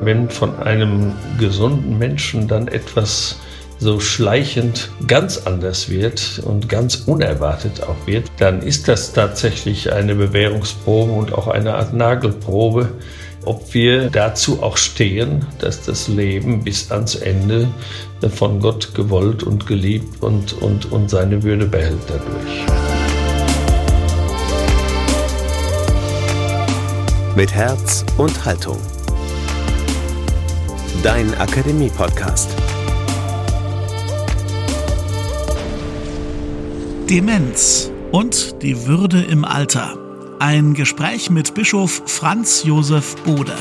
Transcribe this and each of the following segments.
Wenn von einem gesunden Menschen dann etwas so schleichend ganz anders wird und ganz unerwartet auch wird, dann ist das tatsächlich eine Bewährungsprobe und auch eine Art Nagelprobe, ob wir dazu auch stehen, dass das Leben bis ans Ende von Gott gewollt und geliebt und, und, und seine Würde behält dadurch. Mit Herz und Haltung. Dein Akademie-Podcast. Demenz und die Würde im Alter. Ein Gespräch mit Bischof Franz Josef Bode.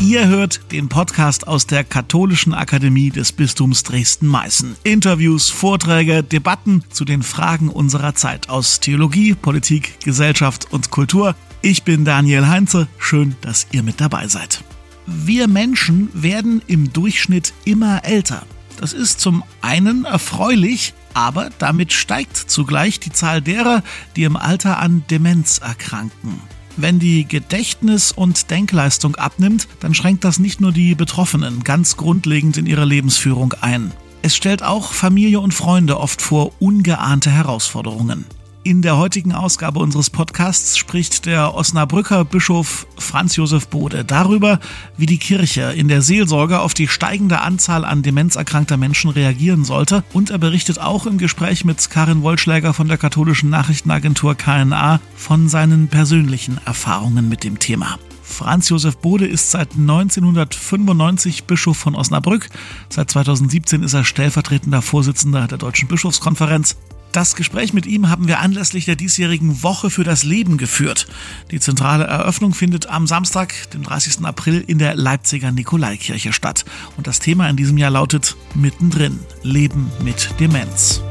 Ihr hört den Podcast aus der Katholischen Akademie des Bistums Dresden-Meißen. Interviews, Vorträge, Debatten zu den Fragen unserer Zeit aus Theologie, Politik, Gesellschaft und Kultur. Ich bin Daniel Heinze. Schön, dass ihr mit dabei seid. Wir Menschen werden im Durchschnitt immer älter. Das ist zum einen erfreulich, aber damit steigt zugleich die Zahl derer, die im Alter an Demenz erkranken. Wenn die Gedächtnis- und Denkleistung abnimmt, dann schränkt das nicht nur die Betroffenen ganz grundlegend in ihrer Lebensführung ein. Es stellt auch Familie und Freunde oft vor ungeahnte Herausforderungen. In der heutigen Ausgabe unseres Podcasts spricht der Osnabrücker Bischof Franz Josef Bode darüber, wie die Kirche in der Seelsorge auf die steigende Anzahl an demenzerkrankter Menschen reagieren sollte. Und er berichtet auch im Gespräch mit Karin Wollschläger von der katholischen Nachrichtenagentur KNA von seinen persönlichen Erfahrungen mit dem Thema. Franz Josef Bode ist seit 1995 Bischof von Osnabrück. Seit 2017 ist er stellvertretender Vorsitzender der Deutschen Bischofskonferenz. Das Gespräch mit ihm haben wir anlässlich der diesjährigen Woche für das Leben geführt. Die zentrale Eröffnung findet am Samstag, dem 30. April, in der Leipziger Nikolaikirche statt. Und das Thema in diesem Jahr lautet Mittendrin, Leben mit Demenz.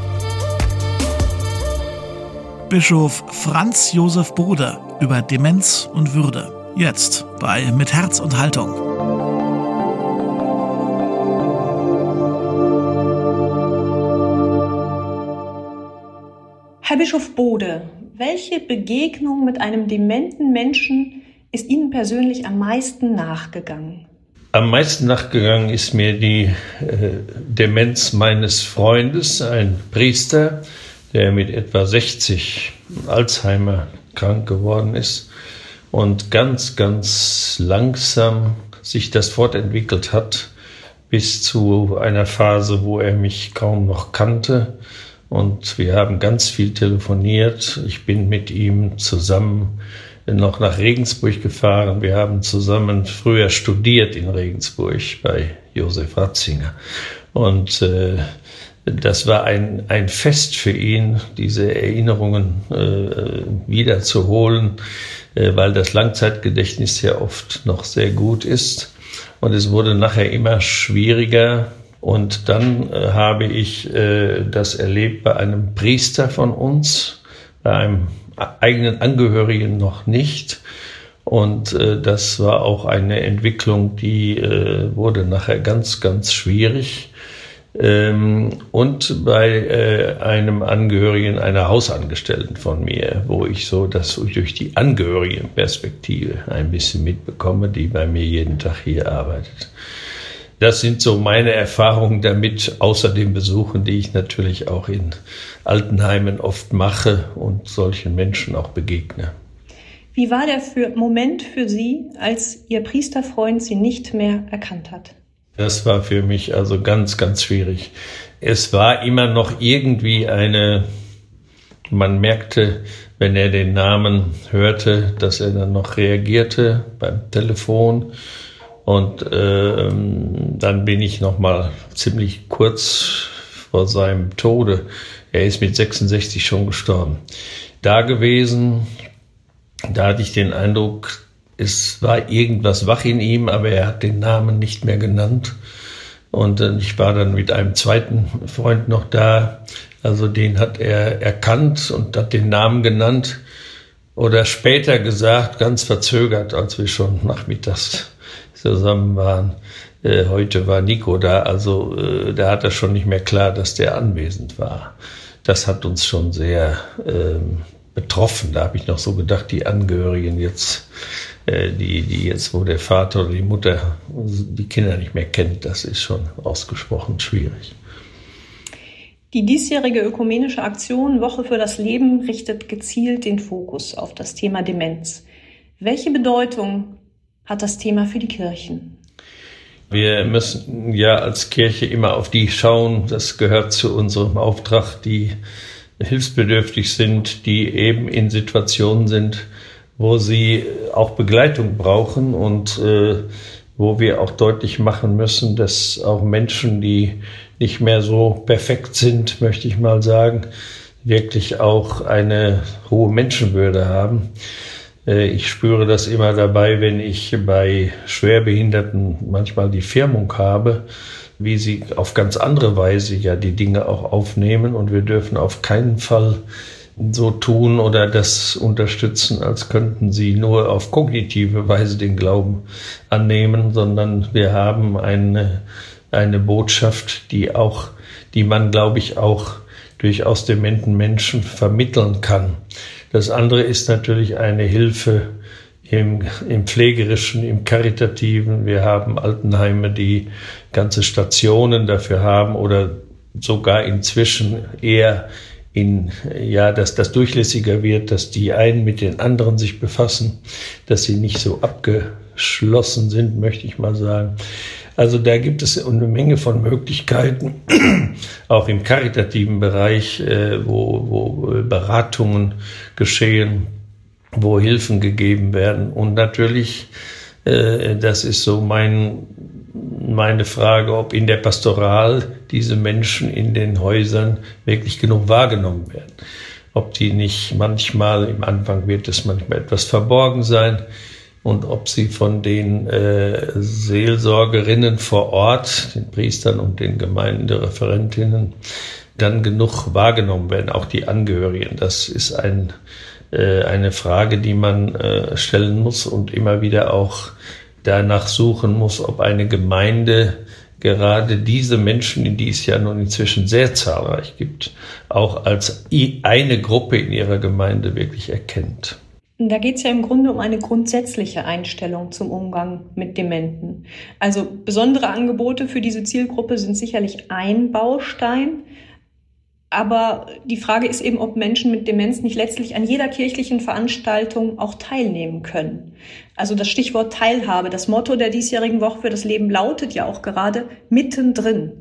Bischof Franz Josef Bode über Demenz und Würde. Jetzt bei Mit Herz und Haltung. Herr Bischof Bode, welche Begegnung mit einem dementen Menschen ist Ihnen persönlich am meisten nachgegangen? Am meisten nachgegangen ist mir die äh, Demenz meines Freundes, ein Priester, der mit etwa 60 Alzheimer krank geworden ist und ganz, ganz langsam sich das fortentwickelt hat bis zu einer Phase, wo er mich kaum noch kannte und wir haben ganz viel telefoniert. Ich bin mit ihm zusammen noch nach Regensburg gefahren. Wir haben zusammen früher studiert in Regensburg bei Josef Ratzinger. Und äh, das war ein, ein Fest für ihn, diese Erinnerungen äh, wiederzuholen, äh, weil das Langzeitgedächtnis ja oft noch sehr gut ist. Und es wurde nachher immer schwieriger, und dann äh, habe ich äh, das erlebt bei einem Priester von uns, bei einem eigenen Angehörigen noch nicht. Und äh, das war auch eine Entwicklung, die äh, wurde nachher ganz, ganz schwierig. Ähm, und bei äh, einem Angehörigen einer Hausangestellten von mir, wo ich so das durch die Angehörigenperspektive ein bisschen mitbekomme, die bei mir jeden Tag hier arbeitet. Das sind so meine Erfahrungen damit, außer den Besuchen, die ich natürlich auch in Altenheimen oft mache und solchen Menschen auch begegne. Wie war der für Moment für Sie, als Ihr Priesterfreund Sie nicht mehr erkannt hat? Das war für mich also ganz, ganz schwierig. Es war immer noch irgendwie eine, man merkte, wenn er den Namen hörte, dass er dann noch reagierte beim Telefon und äh, dann bin ich noch mal ziemlich kurz vor seinem Tode, er ist mit 66 schon gestorben, da gewesen. Da hatte ich den Eindruck, es war irgendwas wach in ihm, aber er hat den Namen nicht mehr genannt. Und äh, ich war dann mit einem zweiten Freund noch da. Also den hat er erkannt und hat den Namen genannt oder später gesagt, ganz verzögert, als wir schon nachmittags zusammen waren. Äh, heute war Nico da, also äh, da hat er schon nicht mehr klar, dass der anwesend war. Das hat uns schon sehr ähm, betroffen. Da habe ich noch so gedacht, die Angehörigen jetzt, äh, die, die jetzt, wo der Vater oder die Mutter die Kinder nicht mehr kennt, das ist schon ausgesprochen schwierig. Die diesjährige ökumenische Aktion Woche für das Leben richtet gezielt den Fokus auf das Thema Demenz. Welche Bedeutung hat das Thema für die Kirchen? Wir müssen ja als Kirche immer auf die schauen, das gehört zu unserem Auftrag, die hilfsbedürftig sind, die eben in Situationen sind, wo sie auch Begleitung brauchen und äh, wo wir auch deutlich machen müssen, dass auch Menschen, die nicht mehr so perfekt sind, möchte ich mal sagen, wirklich auch eine hohe Menschenwürde haben. Äh, ich spüre das immer dabei, wenn ich bei Schwerbehinderten manchmal die Firmung habe, wie sie auf ganz andere Weise ja die Dinge auch aufnehmen. Und wir dürfen auf keinen Fall so tun oder das unterstützen, als könnten sie nur auf kognitive Weise den Glauben annehmen, sondern wir haben eine, eine Botschaft, die auch, die man, glaube ich, auch durchaus dementen Menschen vermitteln kann. Das andere ist natürlich eine Hilfe im, im pflegerischen, im karitativen. Wir haben Altenheime, die ganze Stationen dafür haben oder sogar inzwischen eher in, ja, dass das durchlässiger wird, dass die einen mit den anderen sich befassen, dass sie nicht so abgeschlossen sind, möchte ich mal sagen. Also da gibt es eine Menge von Möglichkeiten, auch im karitativen Bereich, äh, wo, wo Beratungen geschehen, wo Hilfen gegeben werden. Und natürlich, äh, das ist so mein, meine Frage, ob in der Pastoral diese Menschen in den Häusern wirklich genug wahrgenommen werden. Ob die nicht manchmal, im Anfang wird es manchmal etwas verborgen sein, und ob sie von den äh, Seelsorgerinnen vor Ort, den Priestern und den Gemeindereferentinnen, dann genug wahrgenommen werden, auch die Angehörigen. Das ist ein, äh, eine Frage, die man äh, stellen muss und immer wieder auch danach suchen muss, ob eine Gemeinde gerade diese Menschen, die es ja nun inzwischen sehr zahlreich gibt, auch als eine Gruppe in ihrer Gemeinde wirklich erkennt. Da geht es ja im Grunde um eine grundsätzliche Einstellung zum Umgang mit Dementen. Also besondere Angebote für diese Zielgruppe sind sicherlich ein Baustein. Aber die Frage ist eben, ob Menschen mit Demenz nicht letztlich an jeder kirchlichen Veranstaltung auch teilnehmen können. Also das Stichwort Teilhabe, das Motto der diesjährigen Woche für das Leben lautet ja auch gerade mittendrin.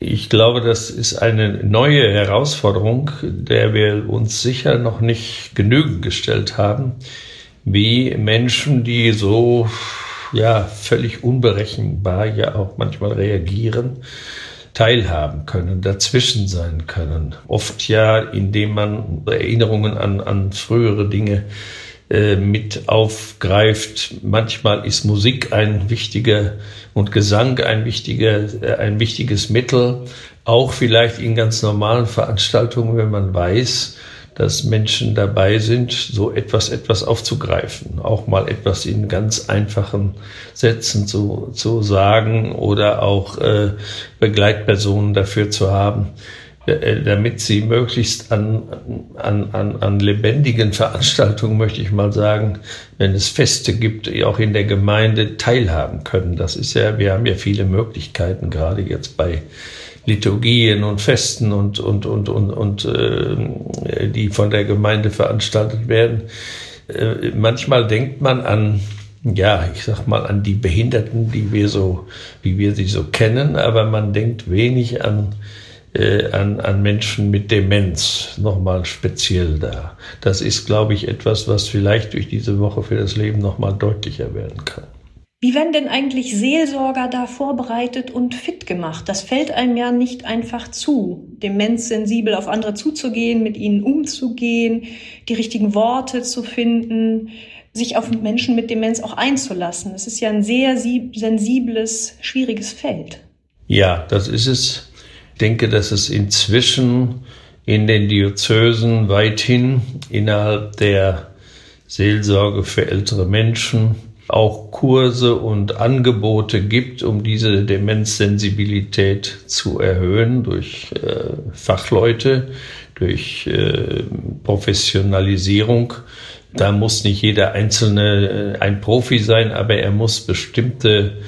Ich glaube, das ist eine neue Herausforderung, der wir uns sicher noch nicht genügend gestellt haben, wie Menschen, die so ja völlig unberechenbar ja auch manchmal reagieren, teilhaben können, dazwischen sein können. Oft ja, indem man Erinnerungen an, an frühere Dinge äh, mit aufgreift. Manchmal ist Musik ein wichtiger und Gesang ein wichtiger, äh, ein wichtiges Mittel. Auch vielleicht in ganz normalen Veranstaltungen, wenn man weiß, dass Menschen dabei sind, so etwas, etwas aufzugreifen, auch mal etwas in ganz einfachen Sätzen zu, zu sagen oder auch äh, Begleitpersonen dafür zu haben. Äh, damit sie möglichst an, an, an, an lebendigen Veranstaltungen, möchte ich mal sagen, wenn es Feste gibt, auch in der Gemeinde teilhaben können. Das ist ja, wir haben ja viele Möglichkeiten, gerade jetzt bei Liturgien und Festen und, und, und, und, und äh, die von der Gemeinde veranstaltet werden. Äh, manchmal denkt man an ja, ich sag mal an die Behinderten, die wir so, wie wir sie so kennen, aber man denkt wenig an äh, an, an Menschen mit Demenz nochmal speziell da. Das ist, glaube ich, etwas, was vielleicht durch diese Woche für das Leben nochmal deutlicher werden kann. Wie werden denn eigentlich Seelsorger da vorbereitet und fit gemacht? Das fällt einem ja nicht einfach zu, demenzsensibel auf andere zuzugehen, mit ihnen umzugehen, die richtigen Worte zu finden, sich auf Menschen mit Demenz auch einzulassen. Das ist ja ein sehr sensibles, schwieriges Feld. Ja, das ist es denke, dass es inzwischen in den Diözesen weithin innerhalb der Seelsorge für ältere Menschen auch Kurse und Angebote gibt, um diese Demenzsensibilität zu erhöhen durch äh, Fachleute, durch äh, Professionalisierung. Da muss nicht jeder Einzelne äh, ein Profi sein, aber er muss bestimmte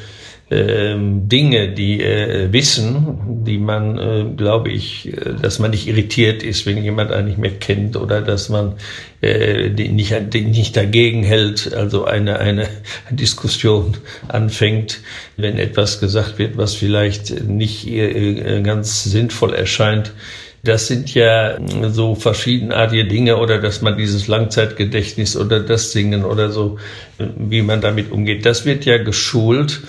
Dinge, die äh, wissen, die man, äh, glaube ich, äh, dass man nicht irritiert ist, wenn jemand einen nicht mehr kennt oder dass man äh, die nicht, die nicht dagegen hält, also eine, eine Diskussion anfängt, wenn etwas gesagt wird, was vielleicht nicht äh, ganz sinnvoll erscheint. Das sind ja so verschiedenartige Dinge oder dass man dieses Langzeitgedächtnis oder das Singen oder so, wie man damit umgeht. Das wird ja geschult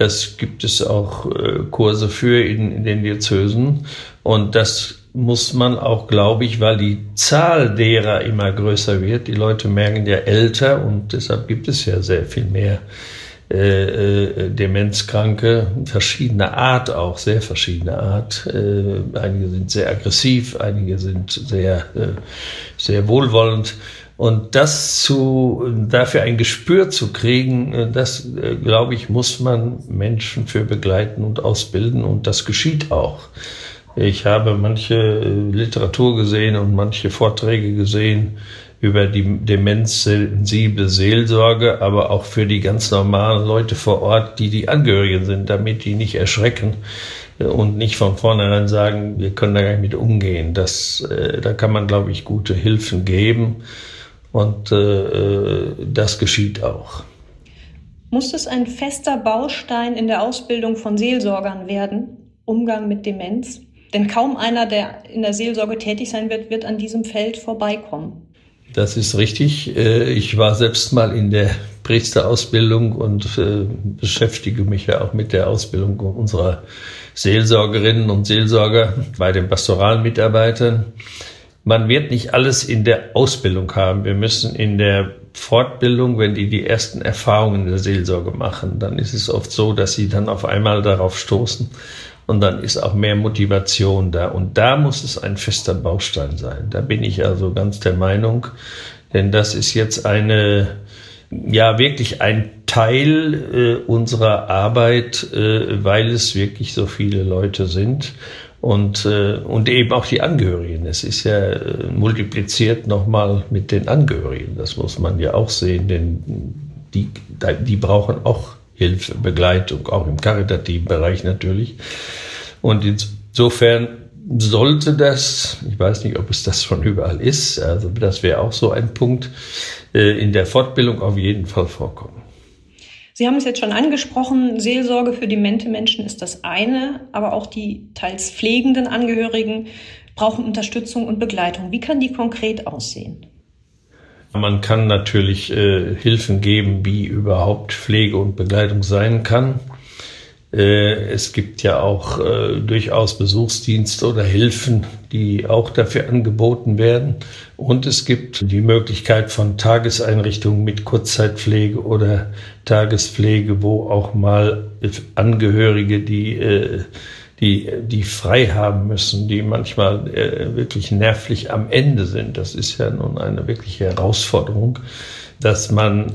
das gibt es auch äh, Kurse für in, in den Diözesen. Und das muss man auch, glaube ich, weil die Zahl derer immer größer wird. Die Leute merken ja älter und deshalb gibt es ja sehr viel mehr äh, äh, Demenzkranke, verschiedener Art auch, sehr verschiedener Art. Äh, einige sind sehr aggressiv, einige sind sehr, äh, sehr wohlwollend. Und das zu, dafür ein Gespür zu kriegen, äh, das, äh, glaube ich, muss man Menschen für begleiten und ausbilden. Und das geschieht auch. Ich habe manche äh, Literatur gesehen und manche Vorträge gesehen über die demenzsensible Seelsorge, aber auch für die ganz normalen Leute vor Ort, die die Angehörigen sind, damit die nicht erschrecken und nicht von vornherein sagen, wir können da gar nicht mit umgehen. Das, da kann man, glaube ich, gute Hilfen geben. Und äh, das geschieht auch. Muss es ein fester Baustein in der Ausbildung von Seelsorgern werden, Umgang mit Demenz? Denn kaum einer, der in der Seelsorge tätig sein wird, wird an diesem Feld vorbeikommen. Das ist richtig. Äh, ich war selbst mal in der Priesterausbildung und äh, beschäftige mich ja auch mit der Ausbildung unserer Seelsorgerinnen und Seelsorger bei den pastoralen Mitarbeitern man wird nicht alles in der Ausbildung haben. Wir müssen in der Fortbildung, wenn die die ersten Erfahrungen in der Seelsorge machen, dann ist es oft so, dass sie dann auf einmal darauf stoßen und dann ist auch mehr Motivation da. Und da muss es ein fester Baustein sein. Da bin ich also ganz der Meinung, denn das ist jetzt eine, ja, wirklich ein Teil äh, unserer Arbeit, äh, weil es wirklich so viele Leute sind und, äh, und eben auch die Angehörigen. Es ist ja äh, multipliziert nochmal mit den Angehörigen. Das muss man ja auch sehen, denn die, die brauchen auch Hilfe, Begleitung, auch im karitativen Bereich natürlich. Und insofern sollte das, ich weiß nicht, ob es das schon überall ist, also das wäre auch so ein Punkt, äh, in der Fortbildung auf jeden Fall vorkommen. Sie haben es jetzt schon angesprochen, Seelsorge für demente Menschen ist das eine, aber auch die teils pflegenden Angehörigen brauchen Unterstützung und Begleitung. Wie kann die konkret aussehen? Man kann natürlich äh, Hilfen geben, wie überhaupt Pflege und Begleitung sein kann. Äh, es gibt ja auch äh, durchaus Besuchsdienste oder Hilfen, die auch dafür angeboten werden. Und es gibt die Möglichkeit von Tageseinrichtungen mit Kurzzeitpflege oder Tagespflege, wo auch mal Angehörige, die, äh, die, die frei haben müssen, die manchmal wirklich nervlich am Ende sind. Das ist ja nun eine wirkliche Herausforderung, dass man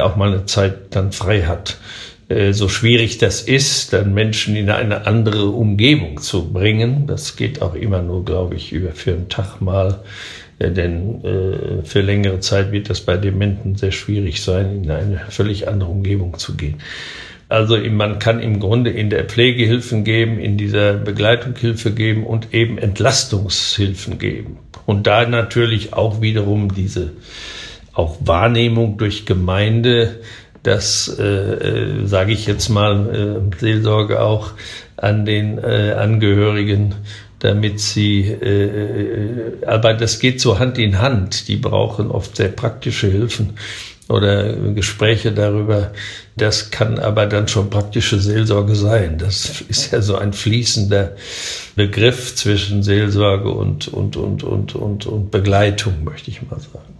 auch mal eine Zeit dann frei hat. Äh, so schwierig das ist, dann Menschen in eine andere Umgebung zu bringen. Das geht auch immer nur, glaube ich, über für einen Tag mal. Äh, denn äh, für längere Zeit wird das bei Dementen sehr schwierig sein, in eine völlig andere Umgebung zu gehen. Also man kann im Grunde in der Pflege Hilfen geben, in dieser Begleitung Hilfe geben und eben Entlastungshilfen geben. Und da natürlich auch wiederum diese auch Wahrnehmung durch Gemeinde das, äh, äh, sage ich jetzt mal, äh, Seelsorge auch an den äh, Angehörigen, damit sie, äh, äh, aber das geht so Hand in Hand. Die brauchen oft sehr praktische Hilfen oder Gespräche darüber. Das kann aber dann schon praktische Seelsorge sein. Das ist ja so ein fließender Begriff zwischen Seelsorge und, und, und, und, und, und Begleitung, möchte ich mal sagen.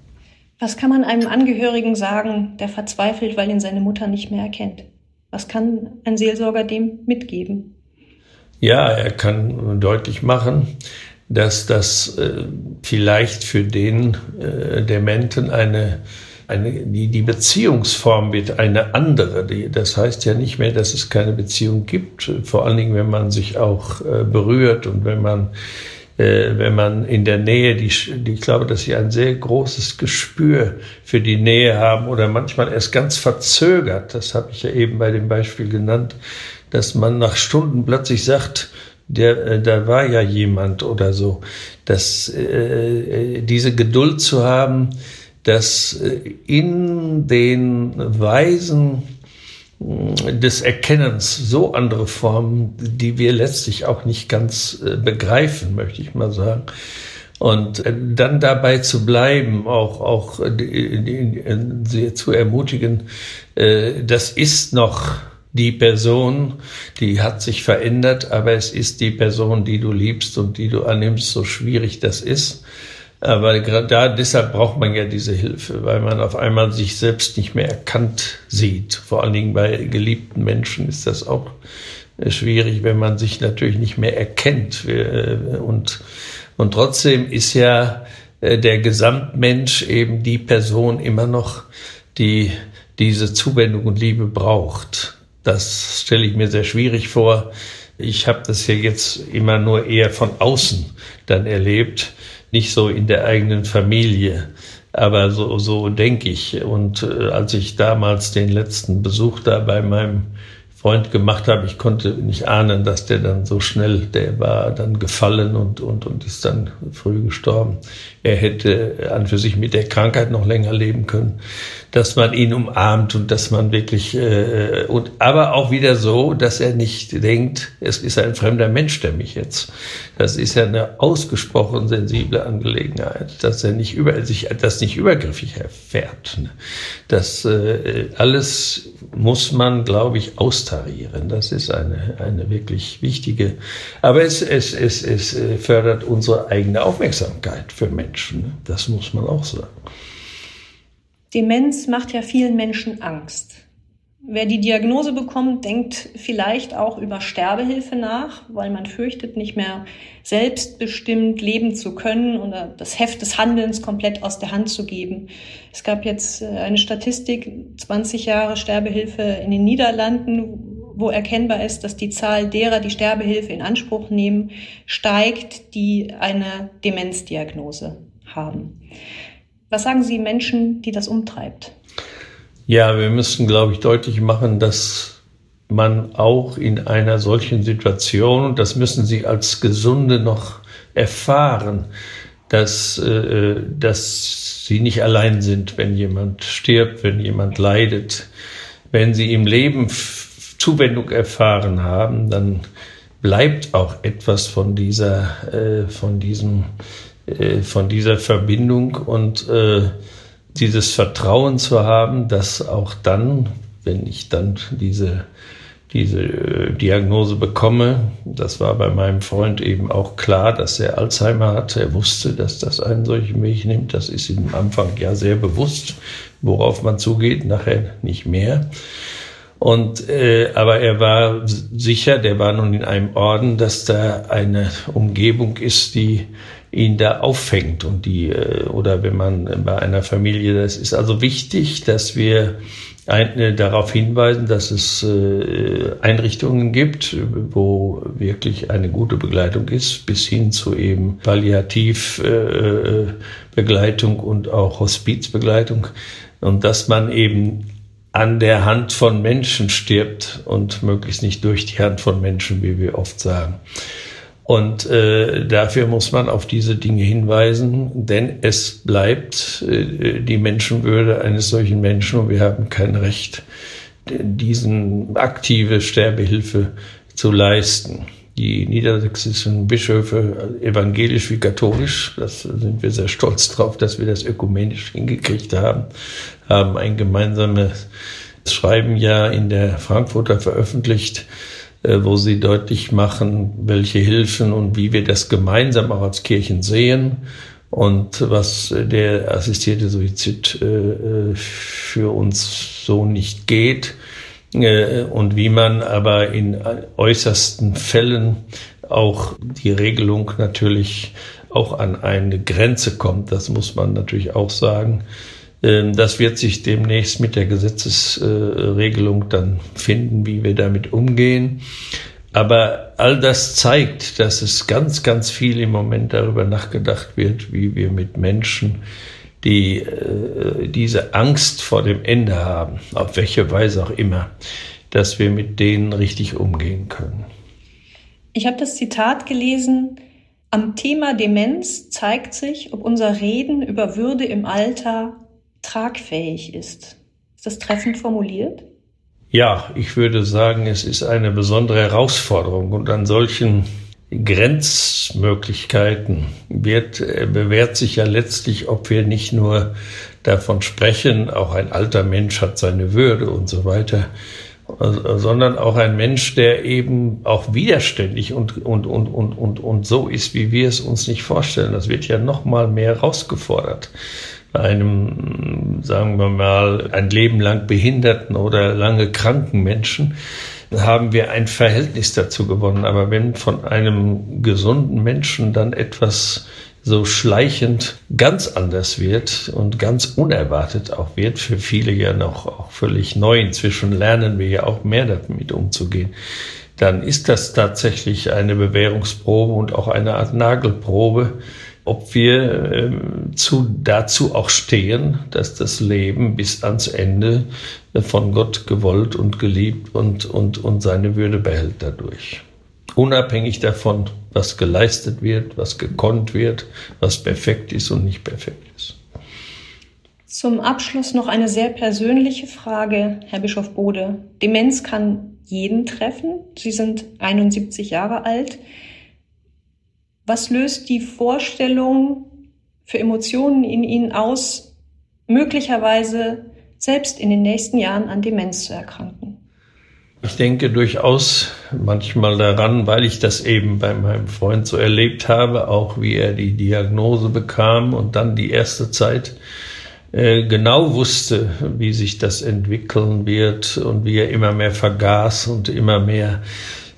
Was kann man einem Angehörigen sagen, der verzweifelt, weil ihn seine Mutter nicht mehr erkennt? Was kann ein Seelsorger dem mitgeben? Ja, er kann deutlich machen, dass das äh, vielleicht für den äh, Dementen eine, eine die, die Beziehungsform wird eine andere. Die, das heißt ja nicht mehr, dass es keine Beziehung gibt. Vor allen Dingen, wenn man sich auch äh, berührt und wenn man wenn man in der Nähe, die, die, ich glaube, dass sie ein sehr großes Gespür für die Nähe haben oder manchmal erst ganz verzögert, das habe ich ja eben bei dem Beispiel genannt, dass man nach Stunden plötzlich sagt, der, äh, da war ja jemand oder so, dass äh, diese Geduld zu haben, dass äh, in den Weisen des Erkennens so andere Formen, die wir letztlich auch nicht ganz äh, begreifen, möchte ich mal sagen. Und äh, dann dabei zu bleiben, auch, auch sie zu ermutigen, äh, das ist noch die Person, die hat sich verändert, aber es ist die Person, die du liebst und die du annimmst, so schwierig das ist. Aber gerade da, deshalb braucht man ja diese Hilfe, weil man auf einmal sich selbst nicht mehr erkannt sieht. Vor allen Dingen bei geliebten Menschen ist das auch äh, schwierig, wenn man sich natürlich nicht mehr erkennt. Äh, und, und trotzdem ist ja äh, der Gesamtmensch eben die Person immer noch, die diese Zuwendung und Liebe braucht. Das stelle ich mir sehr schwierig vor. Ich habe das ja jetzt immer nur eher von außen dann erlebt nicht so in der eigenen Familie. Aber so, so denke ich. Und äh, als ich damals den letzten Besuch da bei meinem Freund gemacht habe, ich konnte nicht ahnen, dass der dann so schnell, der war dann gefallen und, und, und ist dann früh gestorben. Er hätte an für sich mit der Krankheit noch länger leben können dass man ihn umarmt und dass man wirklich äh, und aber auch wieder so, dass er nicht denkt, es ist ein fremder Mensch, der mich jetzt. Das ist ja eine ausgesprochen sensible Angelegenheit, dass er nicht über sich das nicht übergriffig erfährt. Das äh, alles muss man, glaube ich, austarieren. Das ist eine eine wirklich wichtige. Aber es es es es äh, fördert unsere eigene Aufmerksamkeit für Menschen. Das muss man auch sagen. Demenz macht ja vielen Menschen Angst. Wer die Diagnose bekommt, denkt vielleicht auch über Sterbehilfe nach, weil man fürchtet, nicht mehr selbstbestimmt leben zu können oder das Heft des Handelns komplett aus der Hand zu geben. Es gab jetzt äh, eine Statistik, 20 Jahre Sterbehilfe in den Niederlanden, wo erkennbar ist, dass die Zahl derer, die Sterbehilfe in Anspruch nehmen, steigt, die eine Demenzdiagnose haben. Was sagen Sie Menschen, die das umtreibt? Ja, wir müssen, glaube ich, deutlich machen, dass man auch in einer solchen Situation, und das müssen Sie als Gesunde noch erfahren, dass, äh, dass Sie nicht allein sind, wenn jemand stirbt, wenn jemand leidet. Wenn Sie im Leben Zuwendung erfahren haben, dann bleibt auch etwas von dieser, äh, von diesem äh, von dieser Verbindung und äh, dieses Vertrauen zu haben, dass auch dann, wenn ich dann diese, diese äh, Diagnose bekomme, das war bei meinem Freund eben auch klar, dass er Alzheimer hatte. Er wusste, dass das einen solchen Weg nimmt. Das ist ihm am Anfang ja sehr bewusst, worauf man zugeht, nachher nicht mehr. Und äh, aber er war sicher, der war nun in einem Orden, dass da eine Umgebung ist, die ihn da auffängt und die äh, oder wenn man bei einer Familie, das ist also wichtig, dass wir ein, äh, darauf hinweisen, dass es äh, Einrichtungen gibt, wo wirklich eine gute Begleitung ist, bis hin zu eben Palliativbegleitung äh, und auch Hospizbegleitung. Und dass man eben an der Hand von Menschen stirbt und möglichst nicht durch die Hand von Menschen, wie wir oft sagen. Und äh, dafür muss man auf diese Dinge hinweisen, denn es bleibt äh, die Menschenwürde eines solchen Menschen und wir haben kein Recht, diesen aktive Sterbehilfe zu leisten. Die niedersächsischen Bischöfe, evangelisch wie katholisch, das sind wir sehr stolz drauf, dass wir das ökumenisch hingekriegt haben, haben ein gemeinsames Schreiben ja in der Frankfurter veröffentlicht, äh, wo sie deutlich machen, welche Hilfen und wie wir das gemeinsam auch als Kirchen sehen und was der assistierte Suizid äh, äh, für uns so nicht geht und wie man aber in äußersten Fällen auch die Regelung natürlich auch an eine Grenze kommt. Das muss man natürlich auch sagen. Ähm, das wird sich demnächst mit der Gesetzesregelung dann finden, wie wir damit umgehen. Aber all das zeigt, dass es ganz, ganz viel im Moment darüber nachgedacht wird, wie wir mit Menschen, die äh, diese Angst vor dem Ende haben, auf welche Weise auch immer, dass wir mit denen richtig umgehen können. Ich habe das Zitat gelesen, am Thema Demenz zeigt sich, ob unser Reden über Würde im Alter tragfähig ist. Ist das treffend formuliert? Ja, ich würde sagen, es ist eine besondere Herausforderung und an solchen Grenzmöglichkeiten wird, äh, bewährt sich ja letztlich, ob wir nicht nur davon sprechen, auch ein alter Mensch hat seine Würde und so weiter, sondern auch ein Mensch, der eben auch widerständig und, und, und, und, und, und so ist, wie wir es uns nicht vorstellen. Das wird ja noch mal mehr herausgefordert. Einem, sagen wir mal, ein Leben lang behinderten oder lange kranken Menschen haben wir ein Verhältnis dazu gewonnen. Aber wenn von einem gesunden Menschen dann etwas so schleichend ganz anders wird und ganz unerwartet auch wird, für viele ja noch auch völlig neu. Inzwischen lernen wir ja auch mehr damit umzugehen. Dann ist das tatsächlich eine Bewährungsprobe und auch eine Art Nagelprobe, ob wir äh, zu, dazu auch stehen, dass das Leben bis ans Ende von Gott gewollt und geliebt und, und, und seine Würde behält dadurch unabhängig davon, was geleistet wird, was gekonnt wird, was perfekt ist und nicht perfekt ist. Zum Abschluss noch eine sehr persönliche Frage, Herr Bischof Bode. Demenz kann jeden treffen. Sie sind 71 Jahre alt. Was löst die Vorstellung für Emotionen in Ihnen aus, möglicherweise selbst in den nächsten Jahren an Demenz zu erkranken? Ich denke durchaus manchmal daran, weil ich das eben bei meinem Freund so erlebt habe, auch wie er die Diagnose bekam und dann die erste Zeit äh, genau wusste, wie sich das entwickeln wird und wie er immer mehr vergaß und immer mehr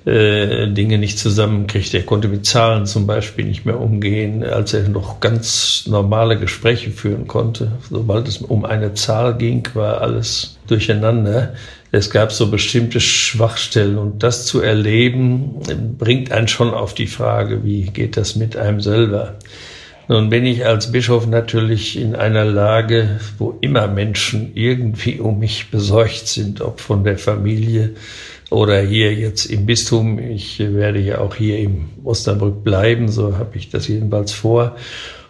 äh, Dinge nicht zusammenkriegt. Er konnte mit Zahlen zum Beispiel nicht mehr umgehen, als er noch ganz normale Gespräche führen konnte. Sobald es um eine Zahl ging, war alles durcheinander. Es gab so bestimmte Schwachstellen und das zu erleben, bringt einen schon auf die Frage, wie geht das mit einem selber? Nun bin ich als Bischof natürlich in einer Lage, wo immer Menschen irgendwie um mich besorgt sind, ob von der Familie oder hier jetzt im Bistum. Ich werde ja auch hier im Osnabrück bleiben, so habe ich das jedenfalls vor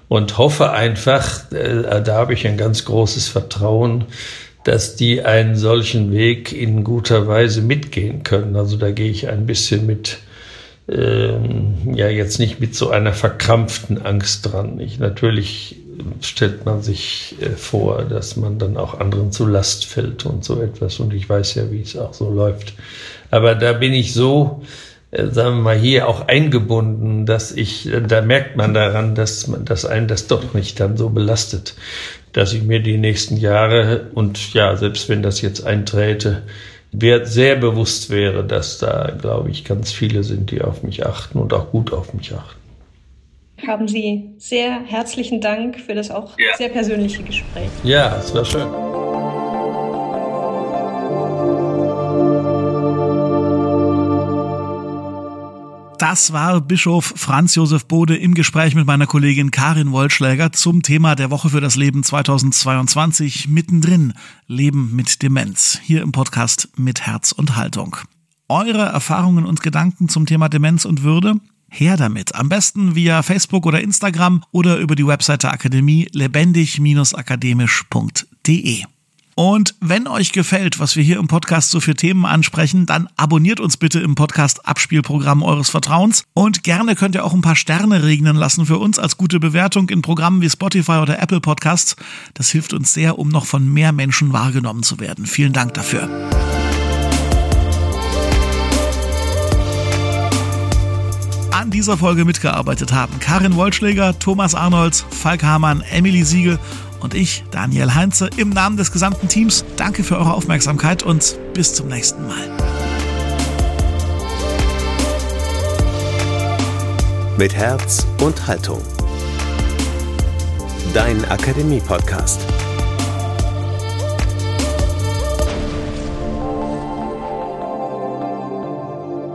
und hoffe einfach, äh, da habe ich ein ganz großes Vertrauen, dass die einen solchen Weg in guter Weise mitgehen können. Also da gehe ich ein bisschen mit, ähm, ja jetzt nicht mit so einer verkrampften Angst dran. Ich, natürlich stellt man sich äh, vor, dass man dann auch anderen zu Last fällt und so etwas. Und ich weiß ja, wie es auch so läuft. Aber da bin ich so, äh, sagen wir mal, hier auch eingebunden, dass ich, äh, da merkt man daran, dass man, dass einen das doch nicht dann so belastet dass ich mir die nächsten Jahre und ja, selbst wenn das jetzt einträte, sehr bewusst wäre, dass da, glaube ich, ganz viele sind, die auf mich achten und auch gut auf mich achten. Haben Sie sehr herzlichen Dank für das auch ja. sehr persönliche Gespräch. Ja, es war schön. Das war Bischof Franz Josef Bode im Gespräch mit meiner Kollegin Karin Wollschläger zum Thema der Woche für das Leben 2022 mittendrin Leben mit Demenz hier im Podcast mit Herz und Haltung. Eure Erfahrungen und Gedanken zum Thema Demenz und Würde? Her damit. Am besten via Facebook oder Instagram oder über die Webseite Akademie lebendig-akademisch.de. Und wenn euch gefällt, was wir hier im Podcast so für Themen ansprechen, dann abonniert uns bitte im Podcast Abspielprogramm eures Vertrauens. Und gerne könnt ihr auch ein paar Sterne regnen lassen für uns als gute Bewertung in Programmen wie Spotify oder Apple Podcasts. Das hilft uns sehr, um noch von mehr Menschen wahrgenommen zu werden. Vielen Dank dafür. An dieser Folge mitgearbeitet haben Karin Wollschläger, Thomas Arnolds, Falk Hamann, Emily Siegel und ich, Daniel Heinze, im Namen des gesamten Teams danke für eure Aufmerksamkeit und bis zum nächsten Mal. Mit Herz und Haltung. Dein Akademie-Podcast.